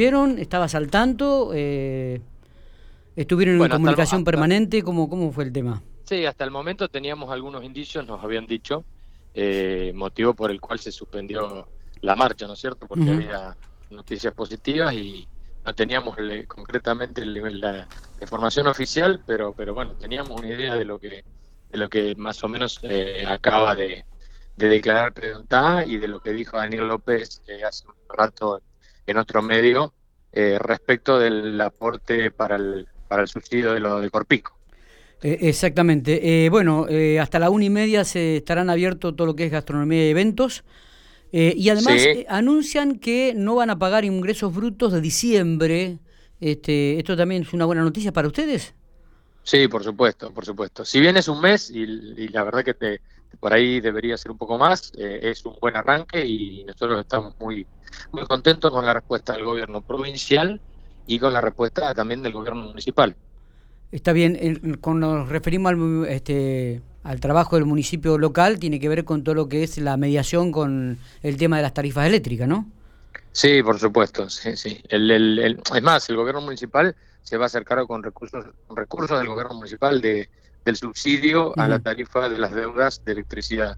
¿Vieron? ¿Estabas al tanto? Eh, ¿Estuvieron en comunicación permanente? ¿Cómo, ¿Cómo fue el tema? Sí, hasta el momento teníamos algunos indicios, nos habían dicho, eh, motivo por el cual se suspendió la marcha, ¿no es cierto? Porque había noticias positivas y no teníamos concretamente la información oficial, pero pero bueno, teníamos una idea de lo que de lo que más o menos eh, acaba de, declarar Preguntá y de lo que dijo Daniel López hace un rato en otro medio eh, respecto del aporte para el, para el subsidio de lo de Corpico. Eh, exactamente. Eh, bueno, hasta la una y media se estarán abiertos todo lo que es gastronomía y eventos. y además anuncian que no van a pagar ingresos brutos de diciembre. Este, ¿Esto también es una buena noticia para ustedes? Sí, por supuesto, por supuesto. Si bien es un mes y, y la verdad que te, por ahí debería ser un poco más. Eh, es un buen arranque y nosotros estamos muy, muy contentos con la respuesta del gobierno provincial y con la respuesta también del gobierno municipal. Está bien, con nos referimos al, este, al trabajo del municipio local, tiene que ver con todo lo que es la mediación con el tema de las tarifas eléctricas, ¿no? Sí, por supuesto, sí, sí. El, el, es más, el gobierno municipal se va a hacer cargo con recursos, con recursos del gobierno municipal de, del subsidio a la tarifa de las deudas de electricidad,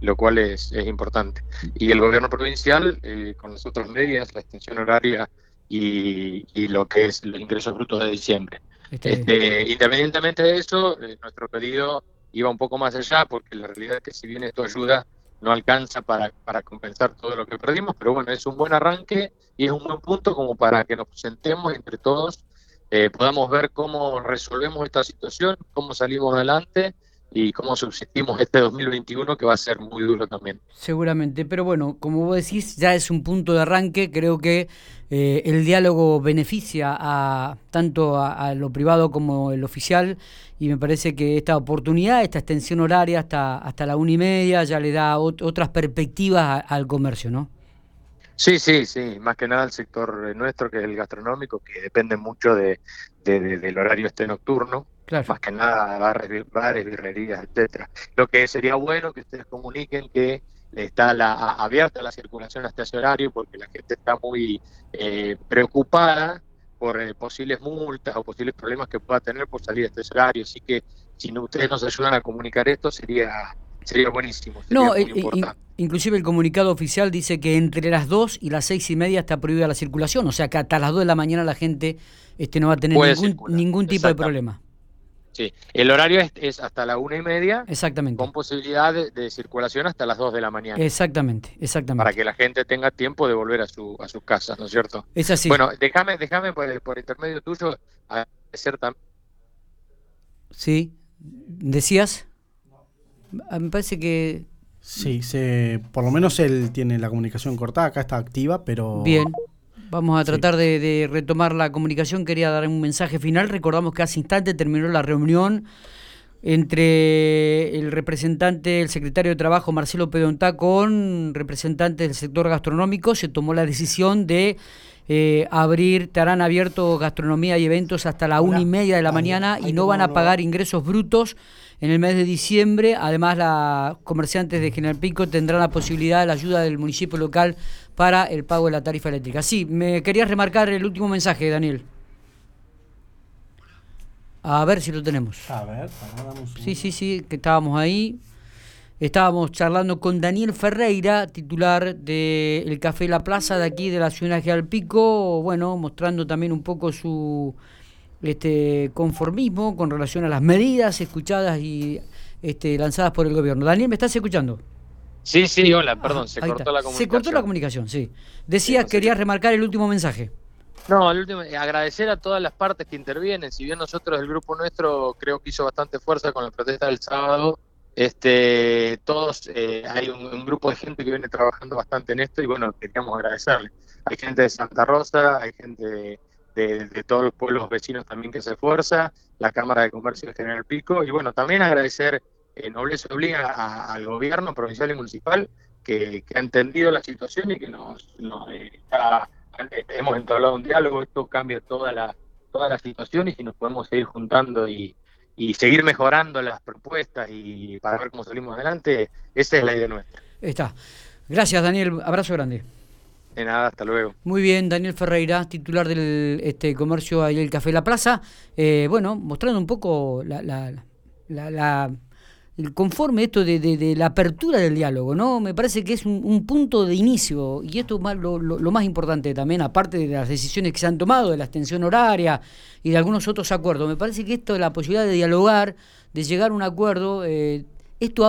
lo cual es, es importante. Y el gobierno provincial, eh, con las otras medidas, la extensión horaria y, y, lo que es los ingresos brutos de diciembre. Este, independientemente de eso, eh, nuestro pedido iba un poco más allá, porque la realidad es que si bien esto ayuda, no alcanza para, para compensar todo lo que perdimos, pero bueno, es un buen arranque y es un buen punto como para que nos sentemos entre todos eh, podamos ver cómo resolvemos esta situación, cómo salimos adelante y cómo subsistimos este 2021 que va a ser muy duro también. Seguramente, pero bueno, como vos decís, ya es un punto de arranque, creo que eh, el diálogo beneficia a tanto a, lo privado como el oficial y me parece que esta oportunidad, esta extensión horaria hasta, hasta la una y media ya le da otras perspectivas al comercio, ¿no? Sí, sí, sí, más que nada el sector eh, nuestro, que es el gastronómico, que depende mucho de, del horario este nocturno, más que nada bares, bares, birrerías, etcétera. Lo que sería bueno que ustedes comuniquen que está la, abierta la circulación hasta ese horario, porque la gente está muy eh, preocupada por eh, posibles multas o posibles problemas que pueda tener por salir de este horario, así que si ustedes nos ayudan a comunicar esto sería sería buenísimo. no, eh, inclusive el comunicado oficial dice que entre las 2 y las 6 y media está prohibida la circulación, o sea que hasta las 2 de la mañana la gente este, no va a tener ningún, ningún tipo de problema. Sí, el horario es, hasta la una y media. Exactamente. Con posibilidad de, circulación hasta las 2 de la mañana. Exactamente, exactamente. Para que la gente tenga tiempo de volver a, su, a sus casas, ¿no es cierto? Es así. Bueno, déjame, déjame por, por intermedio tuyo agradecer también. Sí, decías. Me parece que... Sí, se, por lo menos él tiene la comunicación cortada, acá está activa, pero... Bien, vamos a tratar de, retomar la comunicación. Quería dar un mensaje final. Recordamos que hace instante terminó la reunión entre el representante, el secretario de Trabajo, Marcelo Pedontá, con representantes del sector gastronómico. Se tomó la decisión de eh, abrir, estarán abiertos gastronomía y eventos hasta la una y media de la mañana y no van a pagar ingresos brutos en el mes de diciembre. Además, los comerciantes de General Pico tendrán la posibilidad de la ayuda del municipio local para el pago de la tarifa eléctrica. Sí, me quería remarcar el último mensaje, Daniel. A ver si lo tenemos. A ver, Sí, sí, sí, que estábamos ahí. Estábamos charlando con Daniel Ferreira, titular del Café La Plaza de aquí de la ciudad de General Pico, bueno, mostrando también un poco su este conformismo con relación a las medidas escuchadas y este, lanzadas por el gobierno. Daniel, ¿me estás escuchando? Sí, sí, hola, perdón, se cortó la comunicación. Se cortó la comunicación, sí. Decías, querías remarcar el último mensaje. No, el último, eh, agradecer a todas las partes que intervienen. Si bien nosotros, el grupo nuestro, creo que hizo bastante fuerza con la protesta del sábado, este, todos, eh, hay un, grupo de gente que viene trabajando bastante en esto y bueno, queríamos agradecerle. Hay gente de Santa Rosa, hay gente de todos los pueblos vecinos también que se esfuerza, la Cámara de Comercio de General Pico, y bueno, también agradecer, eh, nobleza obliga al gobierno provincial y municipal que, ha entendido la situación y que nos, eh, hemos entablado un diálogo, esto cambia toda la, toda la situación y si nos podemos seguir juntando y, y seguir mejorando las propuestas y para ver cómo salimos adelante, esa es la idea nuestra. Está. Gracias, Daniel. Abrazo grande. De nada, hasta luego. Muy bien, Daniel Ferreira, titular del este, comercio ahí el Café La Plaza. Eh, bueno, mostrando un poco la, la, conforme esto de, de, la apertura del diálogo, ¿no? Me parece que es un, punto de inicio y esto es más, lo, lo, más importante también, aparte de las decisiones que se han tomado, de la extensión horaria y de algunos otros acuerdos. Me parece que esto, la posibilidad de dialogar, de llegar a un acuerdo, eh, esto